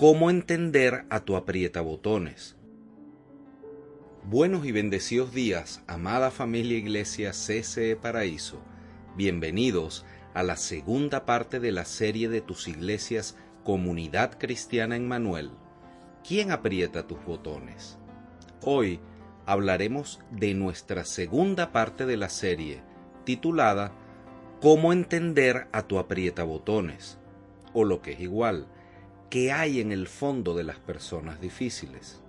¿Cómo entender a tu aprieta botones? Buenos y bendecidos días, amada familia Iglesia CCE Paraíso. Bienvenidos a la segunda parte de la serie de tus iglesias Comunidad Cristiana en Manuel. ¿Quién aprieta tus botones? Hoy hablaremos de nuestra segunda parte de la serie, titulada ¿Cómo entender a tu aprieta botones? O lo que es igual, ¿Qué hay en el fondo de las personas difíciles.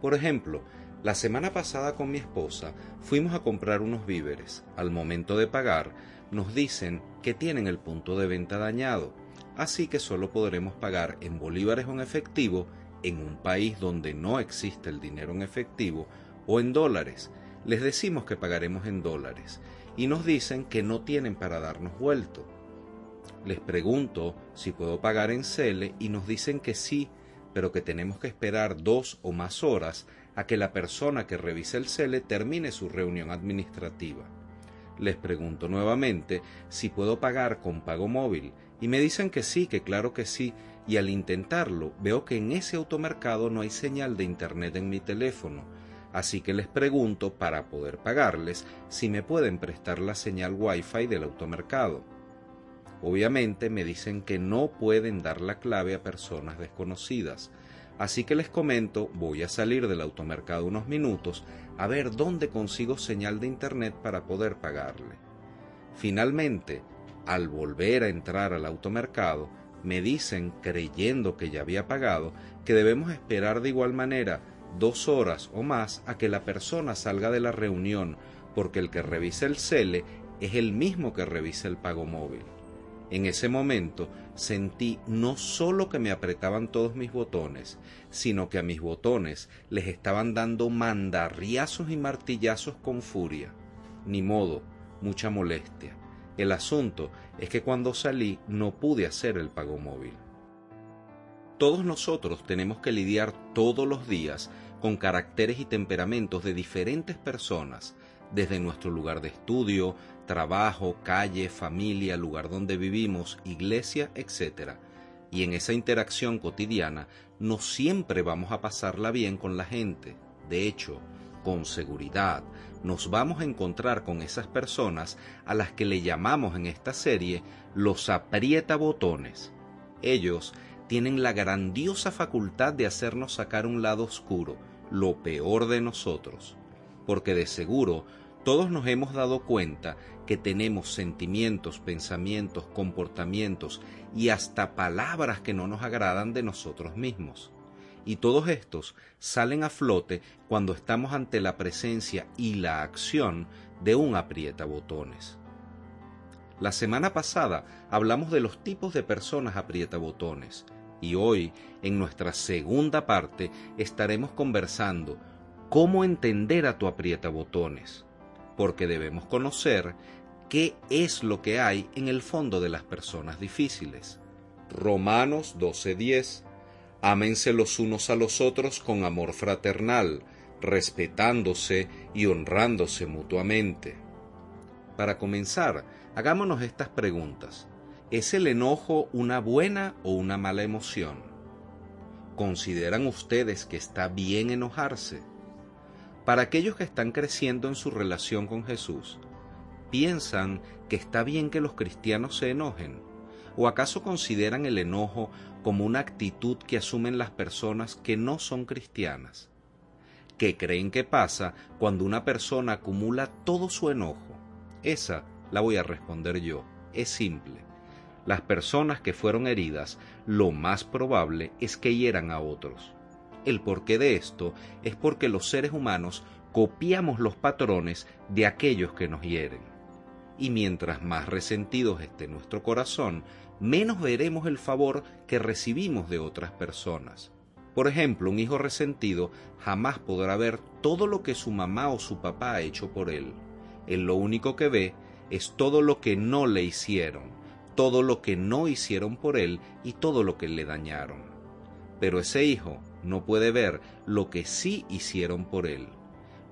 Por ejemplo, la semana pasada con mi esposa fuimos a comprar unos víveres. Al momento de pagar, nos dicen que tienen el punto de venta dañado, así que solo podremos pagar en bolívares o en efectivo en un país donde no existe el dinero en efectivo o en dólares. Les decimos que pagaremos en dólares y nos dicen que no tienen para darnos vuelto. Les pregunto si puedo pagar en Cele y nos dicen que sí, pero que tenemos que esperar dos o más horas a que la persona que revise el Cele termine su reunión administrativa. Les pregunto nuevamente si puedo pagar con pago móvil y me dicen que sí, que claro que sí, y al intentarlo veo que en ese automercado no hay señal de internet en mi teléfono, así que les pregunto para poder pagarles si me pueden prestar la señal Wi-Fi del automercado. Obviamente me dicen que no pueden dar la clave a personas desconocidas, así que les comento, voy a salir del automercado unos minutos a ver dónde consigo señal de internet para poder pagarle. Finalmente, al volver a entrar al automercado, me dicen, creyendo que ya había pagado, que debemos esperar de igual manera dos horas o más a que la persona salga de la reunión, porque el que revisa el CELE es el mismo que revisa el pago móvil. En ese momento sentí no solo que me apretaban todos mis botones, sino que a mis botones les estaban dando mandarriazos y martillazos con furia. Ni modo, mucha molestia. El asunto es que cuando salí no pude hacer el pago móvil. Todos nosotros tenemos que lidiar todos los días con caracteres y temperamentos de diferentes personas, desde nuestro lugar de estudio, trabajo, calle, familia, lugar donde vivimos, iglesia, etc. Y en esa interacción cotidiana no siempre vamos a pasarla bien con la gente. De hecho, con seguridad, nos vamos a encontrar con esas personas a las que le llamamos en esta serie los aprieta botones. Ellos tienen la grandiosa facultad de hacernos sacar un lado oscuro, lo peor de nosotros, porque de seguro todos nos hemos dado cuenta que tenemos sentimientos, pensamientos, comportamientos y hasta palabras que no nos agradan de nosotros mismos. Y todos estos salen a flote cuando estamos ante la presencia y la acción de un aprieta botones. La semana pasada hablamos de los tipos de personas aprieta botones y hoy, en nuestra segunda parte, estaremos conversando cómo entender a tu aprieta botones porque debemos conocer qué es lo que hay en el fondo de las personas difíciles. Romanos 12:10 Ámense los unos a los otros con amor fraternal, respetándose y honrándose mutuamente. Para comenzar, hagámonos estas preguntas. ¿Es el enojo una buena o una mala emoción? ¿Consideran ustedes que está bien enojarse? Para aquellos que están creciendo en su relación con Jesús, ¿piensan que está bien que los cristianos se enojen? ¿O acaso consideran el enojo como una actitud que asumen las personas que no son cristianas? ¿Qué creen que pasa cuando una persona acumula todo su enojo? Esa la voy a responder yo. Es simple. Las personas que fueron heridas, lo más probable es que hieran a otros. El porqué de esto es porque los seres humanos copiamos los patrones de aquellos que nos hieren. y mientras más resentidos esté nuestro corazón, menos veremos el favor que recibimos de otras personas. Por ejemplo, un hijo resentido jamás podrá ver todo lo que su mamá o su papá ha hecho por él. Él lo único que ve es todo lo que no le hicieron, todo lo que no hicieron por él y todo lo que le dañaron. Pero ese hijo no puede ver lo que sí hicieron por él.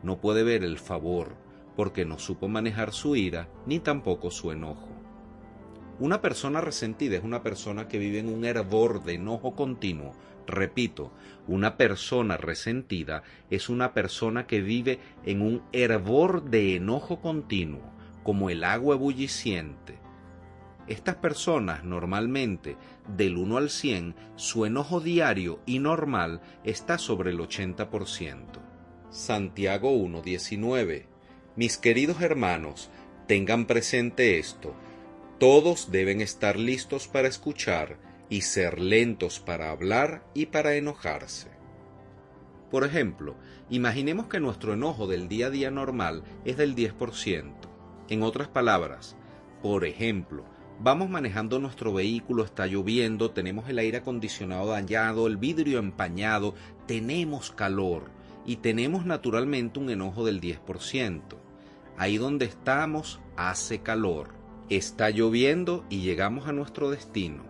No puede ver el favor, porque no supo manejar su ira ni tampoco su enojo. Una persona resentida es una persona que vive en un hervor de enojo continuo Repito, una persona resentida es una persona que vive en un hervor de enojo continuo, como el agua ebulliciente. Estas personas normalmente, del 1 al 100, su enojo diario y normal está sobre el 80%. Santiago 1.19 Mis queridos hermanos, tengan presente esto. Todos deben estar listos para escuchar, y ser lentos para hablar y para enojarse. Por ejemplo, imaginemos que nuestro enojo del día a día normal es del 10%. En otras palabras, por ejemplo, vamos manejando nuestro vehículo, está lloviendo, tenemos el aire acondicionado dañado, el vidrio empañado, tenemos calor y tenemos naturalmente un enojo del 10%. Ahí donde estamos hace calor, está lloviendo y llegamos a nuestro destino.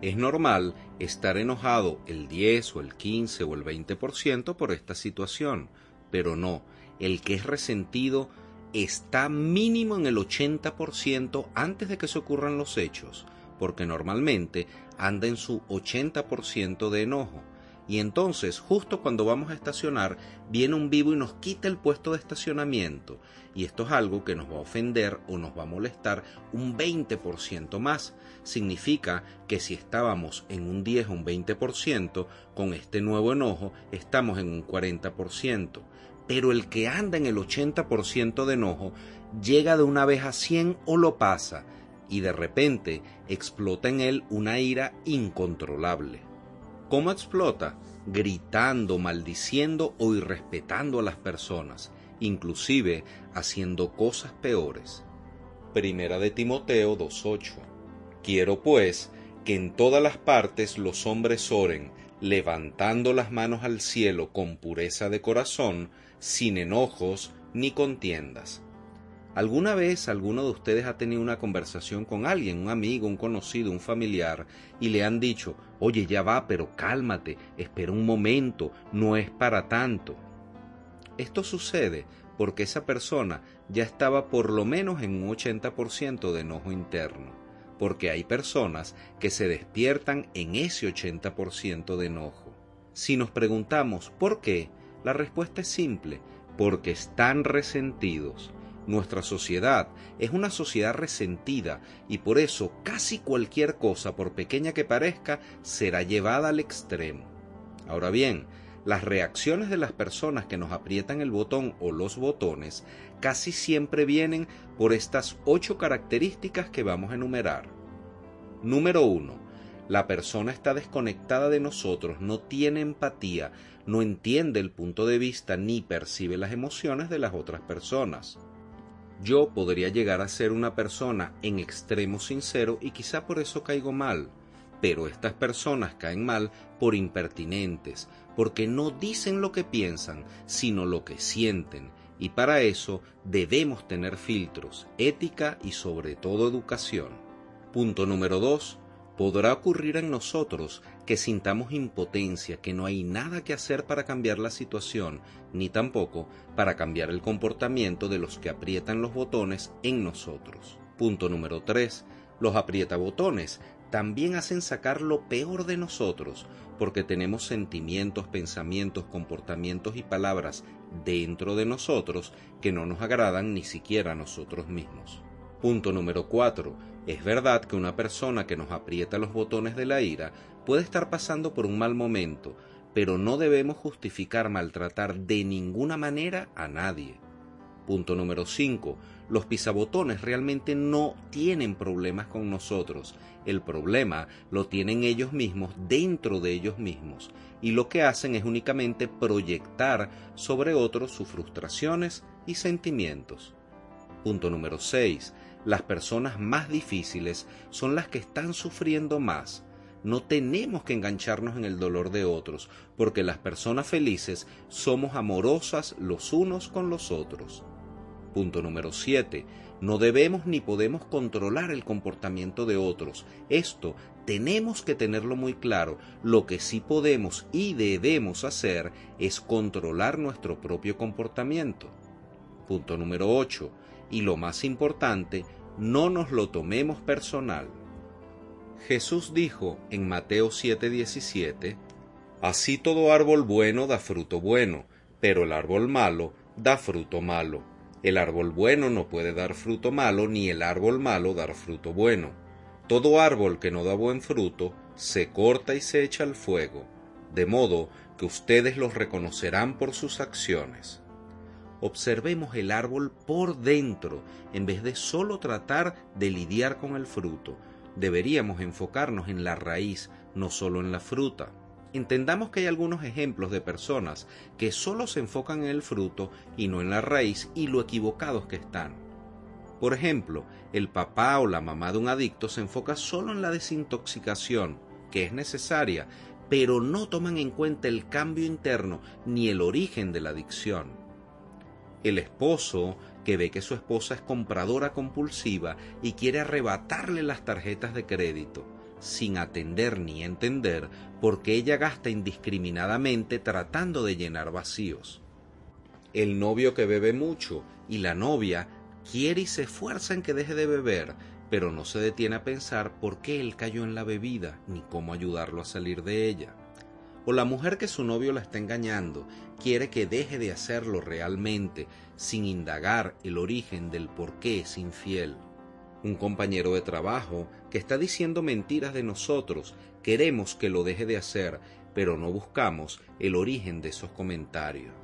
Es normal estar enojado el 10 o el 15 o el 20% por esta situación, pero no, el que es resentido está mínimo en el 80% antes de que se ocurran los hechos, porque normalmente anda en su 80% de enojo. Y entonces, justo cuando vamos a estacionar, viene un vivo y nos quita el puesto de estacionamiento. Y esto es algo que nos va a ofender o nos va a molestar un 20% más. Significa que si estábamos en un 10 o un 20%, con este nuevo enojo estamos en un 40%. Pero el que anda en el 80% de enojo llega de una vez a 100 o lo pasa. Y de repente explota en él una ira incontrolable. ¿Cómo explota? Gritando, maldiciendo o irrespetando a las personas, inclusive haciendo cosas peores. Primera de Timoteo 2.8. Quiero pues que en todas las partes los hombres oren, levantando las manos al cielo con pureza de corazón, sin enojos ni contiendas ¿Alguna vez alguno de ustedes ha tenido una conversación con alguien, un amigo, un conocido, un familiar, y le han dicho, oye, ya va, pero cálmate, espera un momento, no es para tanto? Esto sucede porque esa persona ya estaba por lo menos en un 80% de enojo interno, porque hay personas que se despiertan en ese 80% de enojo. Si nos preguntamos por qué, la respuesta es simple, porque están resentidos nuestra sociedad es una sociedad resentida y por eso casi cualquier cosa, por pequeña que parezca, será llevada al extremo. Ahora bien, las reacciones de las personas que nos aprietan el botón o los botones casi siempre vienen por estas ocho características que vamos a enumerar. Número 1. La persona está desconectada de nosotros, no tiene empatía, no entiende el punto de vista ni percibe las emociones de las otras personas. Yo podría llegar a ser una persona en extremo sincero y quizá por eso caigo mal, pero estas personas caen mal por impertinentes, porque no dicen lo que piensan, sino lo que sienten, y para eso debemos tener filtros, ética y sobre todo educación. Punto número 2 podrá ocurrir en nosotros que sintamos impotencia, que no hay nada que hacer para cambiar la situación, ni tampoco para cambiar el comportamiento de los que aprietan los botones en nosotros. Punto número 3. Los aprietabotones también hacen sacar lo peor de nosotros, porque tenemos sentimientos, pensamientos, comportamientos y palabras dentro de nosotros que no nos agradan ni siquiera a nosotros mismos. Punto número 4. Es verdad que una persona que nos aprieta los botones de la ira puede estar pasando por un mal momento, pero no debemos justificar maltratar de ninguna manera a nadie. Punto número 5. Los pisabotones realmente no tienen problemas con nosotros. El problema lo tienen ellos mismos dentro de ellos mismos y lo que hacen es únicamente proyectar sobre otros sus frustraciones y sentimientos. Punto número 6 las personas más difíciles son las que están sufriendo más. No tenemos que engancharnos en el dolor de otros, porque las personas felices somos amorosas los unos con los otros. Punto número 7. No debemos ni podemos controlar el comportamiento de otros. Esto tenemos que tenerlo muy claro. Lo que sí podemos y debemos hacer es controlar nuestro propio comportamiento. Punto número 8. Y lo más importante, no nos lo tomemos personal. Jesús dijo en Mateo 7:17, Así todo árbol bueno da fruto bueno, pero el árbol malo da fruto malo. El árbol bueno no puede dar fruto malo, ni el árbol malo dar fruto bueno. Todo árbol que no da buen fruto se corta y se echa al fuego, de modo que ustedes los reconocerán por sus acciones. Observemos el árbol por dentro, en vez de solo tratar de lidiar con el fruto. Deberíamos enfocarnos en la raíz, no solo en la fruta. Entendamos que hay algunos ejemplos de personas que solo se enfocan en el fruto y no en la raíz y lo equivocados que están. Por ejemplo, el papá o la mamá de un adicto se enfoca solo en la desintoxicación, que es necesaria, pero no toman en cuenta el cambio interno ni el origen de la adicción. El esposo que ve que su esposa es compradora compulsiva y quiere arrebatarle las tarjetas de crédito sin atender ni entender por qué ella gasta indiscriminadamente tratando de llenar vacíos. El novio que bebe mucho y la novia quiere y se esfuerza en que deje de beber, pero no se detiene a pensar por qué él cayó en la bebida ni cómo ayudarlo a salir de ella. O la mujer que su novio la está engañando quiere que deje de hacerlo realmente sin indagar el origen del por qué es infiel un compañero de trabajo que está diciendo mentiras de nosotros, queremos que lo deje de hacer, pero no buscamos el origen de esos comentarios.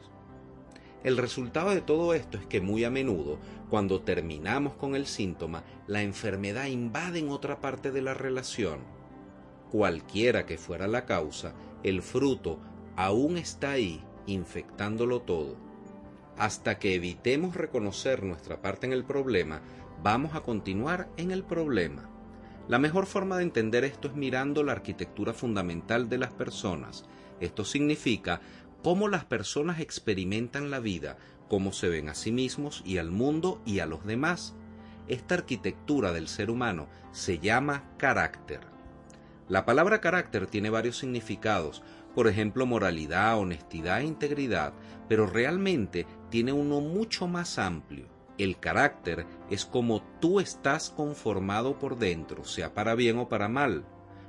El resultado de todo esto es que muy a menudo, cuando terminamos con el síntoma, la enfermedad invade en otra parte de la relación. Cualquiera que fuera la causa, el fruto aún está ahí, infectándolo todo. Hasta que evitemos reconocer nuestra parte en el problema, vamos a continuar en el problema. La mejor forma de entender esto es mirando la arquitectura fundamental de las personas. Esto significa cómo las personas experimentan la vida, cómo se ven a sí mismos y al mundo y a los demás. Esta arquitectura del ser humano se llama carácter. La palabra carácter tiene varios significados, por ejemplo moralidad, honestidad e integridad, pero realmente tiene uno mucho más amplio. El carácter es como tú estás conformado por dentro, sea para bien o para mal.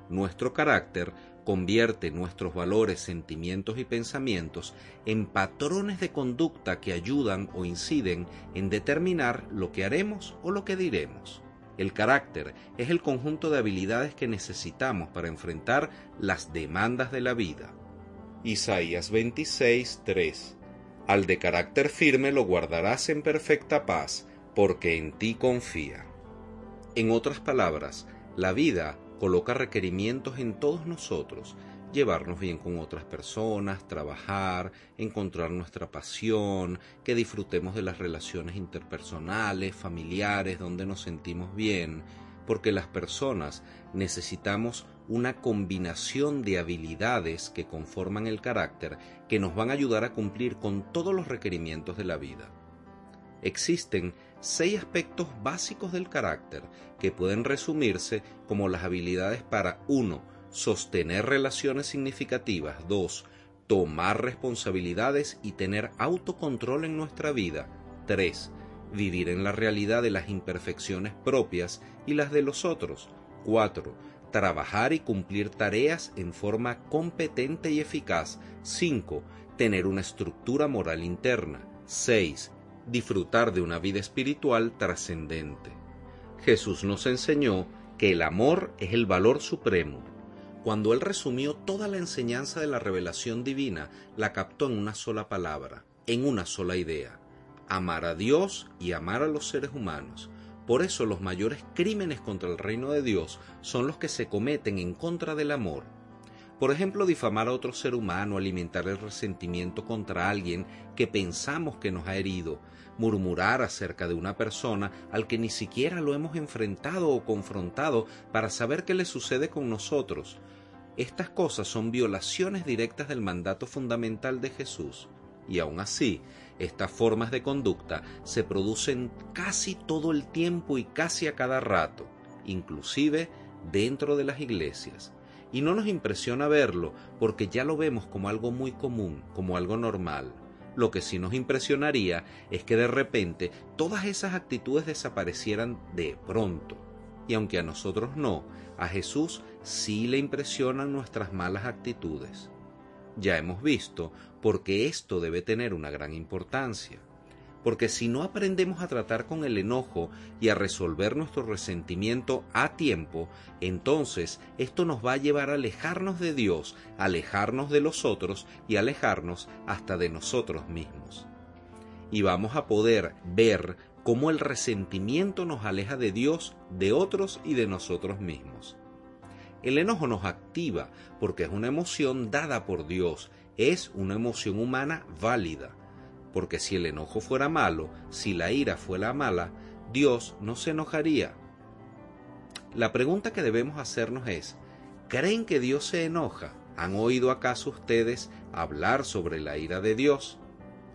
Nuestro carácter convierte nuestros valores, sentimientos y pensamientos en patrones de conducta que ayudan o inciden en determinar lo que haremos o lo que diremos. El carácter es el conjunto de habilidades que necesitamos para enfrentar las demandas de la vida. Isaías 26, 3 al de carácter firme lo guardarás en perfecta paz, porque en ti confía. En otras palabras, la vida coloca requerimientos en todos nosotros, llevarnos bien con otras personas, trabajar, encontrar nuestra pasión, que disfrutemos de las relaciones interpersonales, familiares, donde nos sentimos bien, porque las personas necesitamos una combinación de habilidades que conforman el carácter que nos van a ayudar a cumplir con todos los requerimientos de la vida. Existen seis aspectos básicos del carácter que pueden resumirse como las habilidades para 1. sostener relaciones significativas, 2. tomar responsabilidades y tener autocontrol en nuestra vida, 3. vivir en la realidad de las imperfecciones propias y las de los otros, 4 trabajar y cumplir tareas en forma competente y eficaz. 5. Tener una estructura moral interna. 6. Disfrutar de una vida espiritual trascendente. Jesús nos enseñó que el amor es el valor supremo. Cuando él resumió toda la enseñanza de la revelación divina, la captó en una sola palabra, en una sola idea, amar a Dios y amar a los seres humanos. Por eso los mayores crímenes contra el reino de Dios son los que se cometen en contra del amor. Por ejemplo, difamar a otro ser humano, alimentar el resentimiento contra alguien que pensamos que nos ha herido, murmurar acerca de una persona al que ni siquiera lo hemos enfrentado o confrontado para saber qué le sucede con nosotros. Estas cosas son violaciones directas del mandato fundamental de Jesús. Y aun así, estas formas de conducta se producen casi todo el tiempo y casi a cada rato, inclusive dentro de las iglesias. Y no nos impresiona verlo porque ya lo vemos como algo muy común, como algo normal. Lo que sí nos impresionaría es que de repente todas esas actitudes desaparecieran de pronto. Y aunque a nosotros no, a Jesús sí le impresionan nuestras malas actitudes. Ya hemos visto por qué esto debe tener una gran importancia porque si no aprendemos a tratar con el enojo y a resolver nuestro resentimiento a tiempo, entonces esto nos va a llevar a alejarnos de Dios, alejarnos de los otros y alejarnos hasta de nosotros mismos. Y vamos a poder ver cómo el resentimiento nos aleja de Dios, de otros y de nosotros mismos. El enojo nos activa porque es una emoción dada por Dios, es una emoción humana válida porque si el enojo fuera malo, si la ira fuera mala, Dios no se enojaría. La pregunta que debemos hacernos es, ¿creen que Dios se enoja? ¿Han oído acaso ustedes hablar sobre la ira de Dios?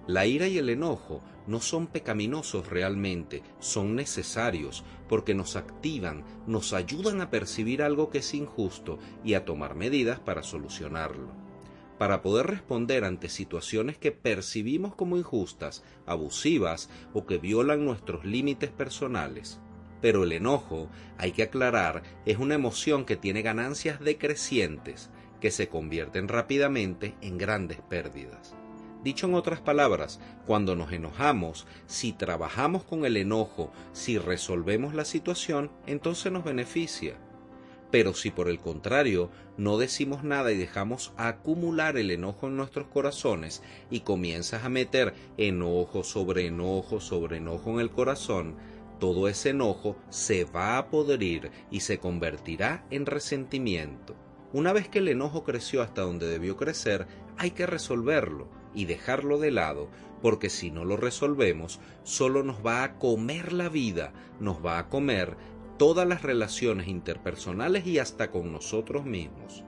La ira y el enojo no son pecaminosos realmente, son necesarios porque nos activan, nos ayudan a percibir algo que es injusto y a tomar medidas para solucionarlo para poder responder ante situaciones que percibimos como injustas, abusivas o que violan nuestros límites personales. Pero el enojo, hay que aclarar, es una emoción que tiene ganancias decrecientes, que se convierten rápidamente en grandes pérdidas. Dicho en otras palabras, cuando nos enojamos, si trabajamos con el enojo, si resolvemos la situación, entonces nos beneficia pero si por el contrario no decimos nada y dejamos acumular el enojo en nuestros corazones y comienzas a meter enojo sobre enojo sobre enojo en el corazón, todo ese enojo se va a podrir y se convertirá en resentimiento. Una vez que el enojo creció hasta donde debió crecer, hay que resolverlo y dejarlo de lado, porque si no lo resolvemos, solo nos va a comer la vida, nos va a comer todas las relaciones interpersonales y hasta con nosotros mismos.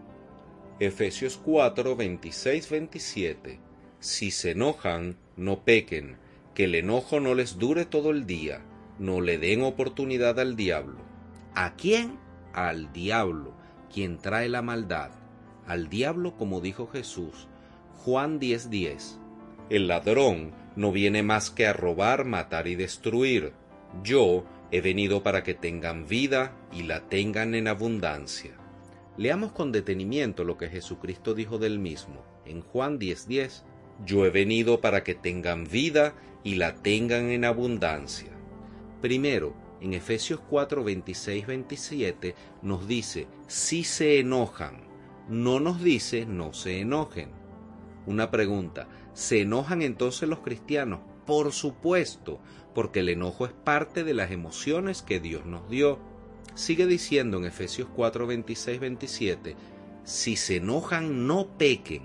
Efesios 4, 26, 27. Si se enojan, no pequen, que el enojo no les dure todo el día, no le den oportunidad al diablo. ¿A quién? Al diablo, quien trae la maldad. Al diablo, como dijo Jesús. Juan 10:10. 10. El ladrón no viene más que a robar, matar y destruir. Yo He venido para que tengan vida y la tengan en abundancia. Leamos con detenimiento lo que Jesucristo dijo del mismo en Juan 10:10. Yo he venido para que tengan vida y la tengan en abundancia. Primero, en Efesios 4, 26, 27 nos dice, si se enojan. No nos dice, no se enojen. Una pregunta, ¿se enojan entonces los cristianos? Por supuesto, porque el enojo es parte de las emociones que Dios nos dio. Sigue diciendo en Efesios 4, 26, 27, si se enojan no pequen.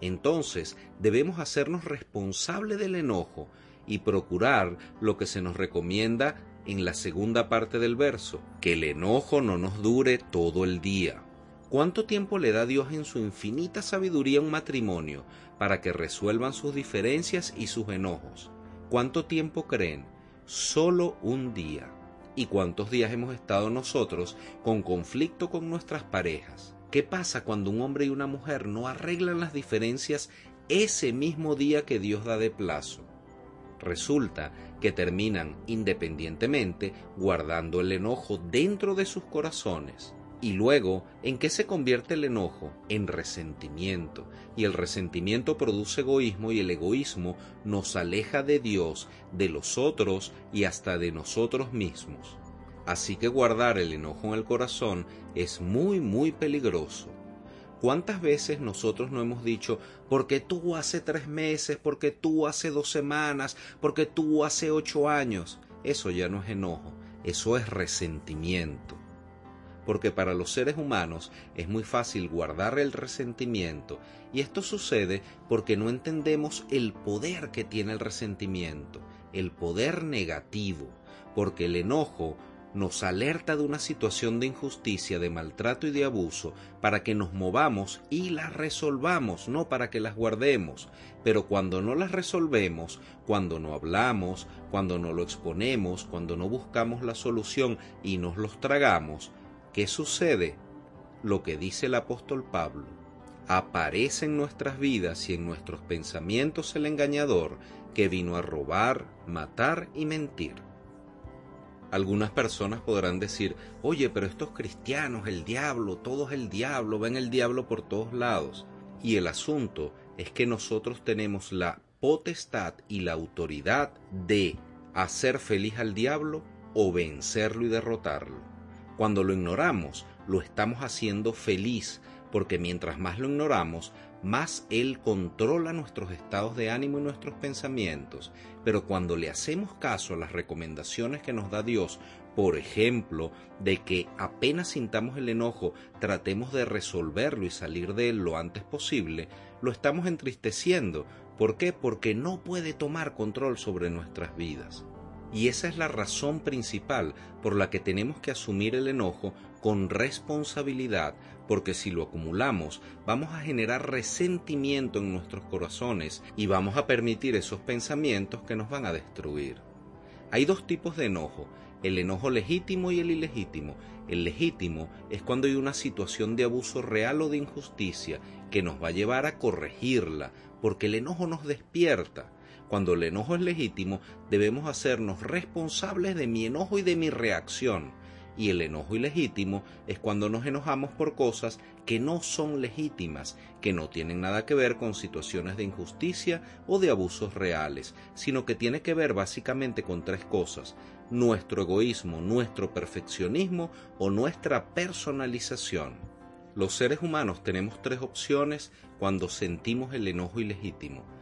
Entonces debemos hacernos responsables del enojo y procurar lo que se nos recomienda en la segunda parte del verso, que el enojo no nos dure todo el día. ¿Cuánto tiempo le da Dios en su infinita sabiduría un matrimonio para que resuelvan sus diferencias y sus enojos? ¿Cuánto tiempo creen? Solo un día. ¿Y cuántos días hemos estado nosotros con conflicto con nuestras parejas? ¿Qué pasa cuando un hombre y una mujer no arreglan las diferencias ese mismo día que Dios da de plazo? Resulta que terminan independientemente guardando el enojo dentro de sus corazones y luego, ¿en qué se convierte el enojo? En resentimiento. Y el resentimiento produce egoísmo y el egoísmo nos aleja de Dios, de los otros y hasta de nosotros mismos. Así que guardar el enojo en el corazón es muy, muy peligroso. ¿Cuántas veces nosotros no hemos dicho, porque tú hace tres meses, porque tú hace dos semanas, porque tú hace ocho años? Eso ya no es enojo, eso es resentimiento. Porque para los seres humanos es muy fácil guardar el resentimiento, y esto sucede porque no entendemos el poder que tiene el resentimiento, el poder negativo, porque el enojo nos alerta de una situación de injusticia, de maltrato y de abuso para que nos movamos y las resolvamos, no para que las guardemos. Pero cuando no las resolvemos, cuando no hablamos, cuando no lo exponemos, cuando no buscamos la solución y nos los tragamos, ¿qué sucede? Lo que dice el apóstol Pablo. Aparece en nuestras vidas y en nuestros pensamientos el engañador que vino a robar, matar y mentir. Algunas personas podrán decir, oye, pero estos cristianos, el diablo, todo es el diablo, ven el diablo por todos lados. Y el asunto es que nosotros tenemos la potestad y la autoridad de hacer feliz al diablo o vencerlo y derrotarlo. Cuando lo ignoramos, lo estamos haciendo feliz, porque mientras más lo ignoramos, más Él controla nuestros estados de ánimo y nuestros pensamientos. Pero cuando le hacemos caso a las recomendaciones que nos da Dios, por ejemplo, de que apenas sintamos el enojo, tratemos de resolverlo y salir de él lo antes posible, lo estamos entristeciendo. ¿Por qué? Porque no puede tomar control sobre nuestras vidas. Y esa es la razón principal por la que tenemos que asumir el enojo con responsabilidad, porque si lo acumulamos vamos a generar resentimiento en nuestros corazones y vamos a permitir esos pensamientos que nos van a destruir. Hay dos tipos de enojo, el enojo legítimo y el ilegítimo. El legítimo es cuando hay una situación de abuso real o de injusticia que nos va a llevar a corregirla, porque el enojo nos despierta cuando el enojo es legítimo, debemos hacernos responsables de mi enojo y de mi reacción. Y el enojo ilegítimo es cuando nos enojamos por cosas que no son legítimas, que no tienen nada que ver con situaciones de injusticia o de abusos reales, sino que tiene que ver básicamente con tres cosas, nuestro egoísmo, nuestro perfeccionismo o nuestra personalización. Los seres humanos tenemos tres opciones cuando sentimos el enojo ilegítimo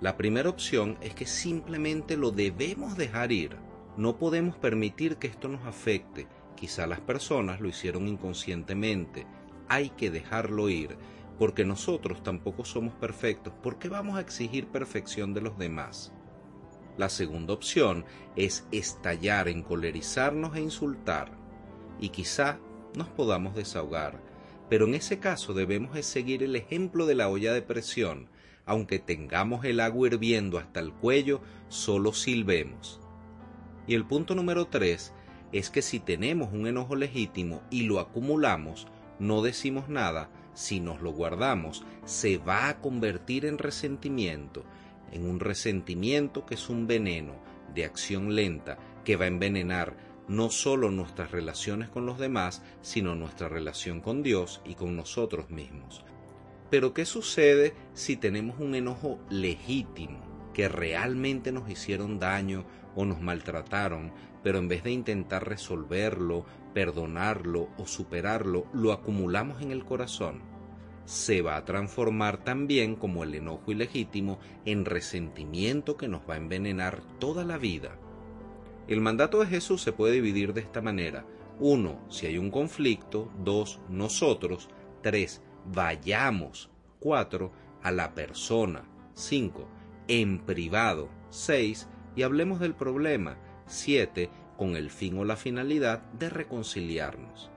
la primera opción es que simplemente lo debemos dejar ir. No podemos permitir que esto nos afecte. Quizá las personas lo hicieron inconscientemente. Hay que dejarlo ir, porque nosotros tampoco somos perfectos. ¿Por qué vamos a exigir perfección de los demás? La segunda opción es estallar, encolerizarnos e insultar. Y quizá nos podamos desahogar. Pero en ese caso debemos seguir el ejemplo de la olla de presión aunque tengamos el agua hirviendo hasta el cuello, solo silbemos. Y el punto número tres es que si tenemos un enojo legítimo y lo acumulamos, no decimos nada, si nos lo guardamos, se va a convertir en resentimiento, en un resentimiento que es un veneno de acción lenta que va a envenenar no solo nuestras relaciones con los demás, sino nuestra relación con Dios y con nosotros mismos. Pero ¿qué sucede si tenemos un enojo legítimo, que realmente nos hicieron daño o nos maltrataron, pero en vez de intentar resolverlo, perdonarlo o superarlo, lo acumulamos en el corazón? Se va a transformar también como el enojo ilegítimo en resentimiento que nos va a envenenar toda la vida. El mandato de Jesús se puede dividir de esta manera. Uno, Si hay un conflicto. dos, Nosotros. tres, vayamos. 4. A la persona. 5. En privado. 6. Y hablemos del problema. 7. Con el fin o la finalidad de reconciliarnos.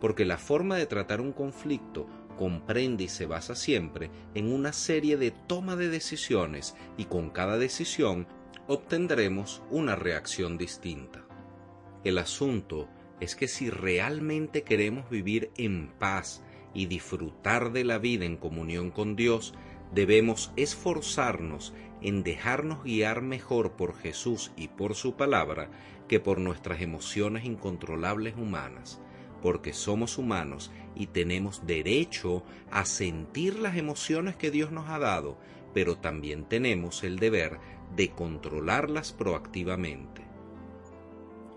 Porque la forma de tratar un conflicto comprende y se basa siempre en una serie de toma de decisiones y con cada decisión obtendremos una reacción distinta. El asunto es que si realmente queremos vivir en paz y disfrutar de la vida en comunión con Dios, debemos esforzarnos en dejarnos guiar mejor por Jesús y por su palabra que por nuestras emociones incontrolables humanas, porque somos humanos y tenemos derecho a sentir las emociones que Dios nos ha dado, pero también tenemos el deber de controlarlas proactivamente.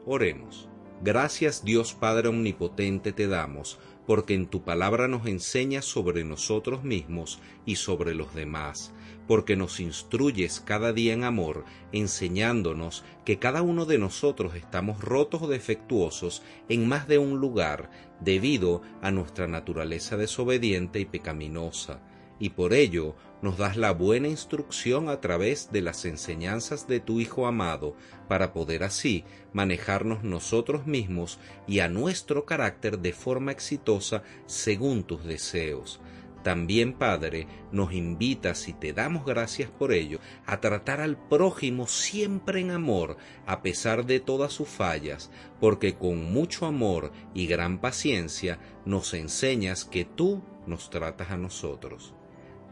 Oremos. Gracias Dios Padre Omnipotente te damos, porque en tu palabra nos enseñas sobre nosotros mismos y sobre los demás, porque nos instruyes cada día en amor, enseñándonos que cada uno de nosotros estamos rotos o defectuosos en más de un lugar, debido a nuestra naturaleza desobediente y pecaminosa y por ello nos das la buena instrucción a través de las enseñanzas de tu Hijo amado, para poder así manejarnos nosotros mismos y a nuestro carácter de forma exitosa según tus deseos. También, Padre, nos invitas y te damos gracias por ello a tratar al prójimo siempre en amor, a pesar de todas sus fallas, porque con mucho amor y gran paciencia nos enseñas que tú nos tratas a nosotros.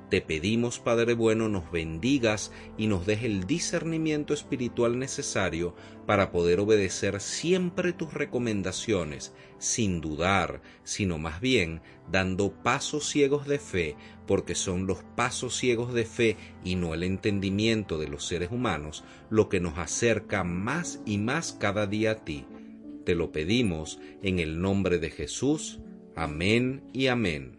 Te pedimos, Padre bueno, nos bendigas y nos deje el discernimiento espiritual necesario para poder obedecer siempre tus recomendaciones, sin dudar, sino más bien dando pasos ciegos de fe, porque son los pasos ciegos de fe y no el entendimiento de los seres humanos lo que nos acerca más y más cada día a ti. Te lo pedimos en el nombre de Jesús. Amén y amén.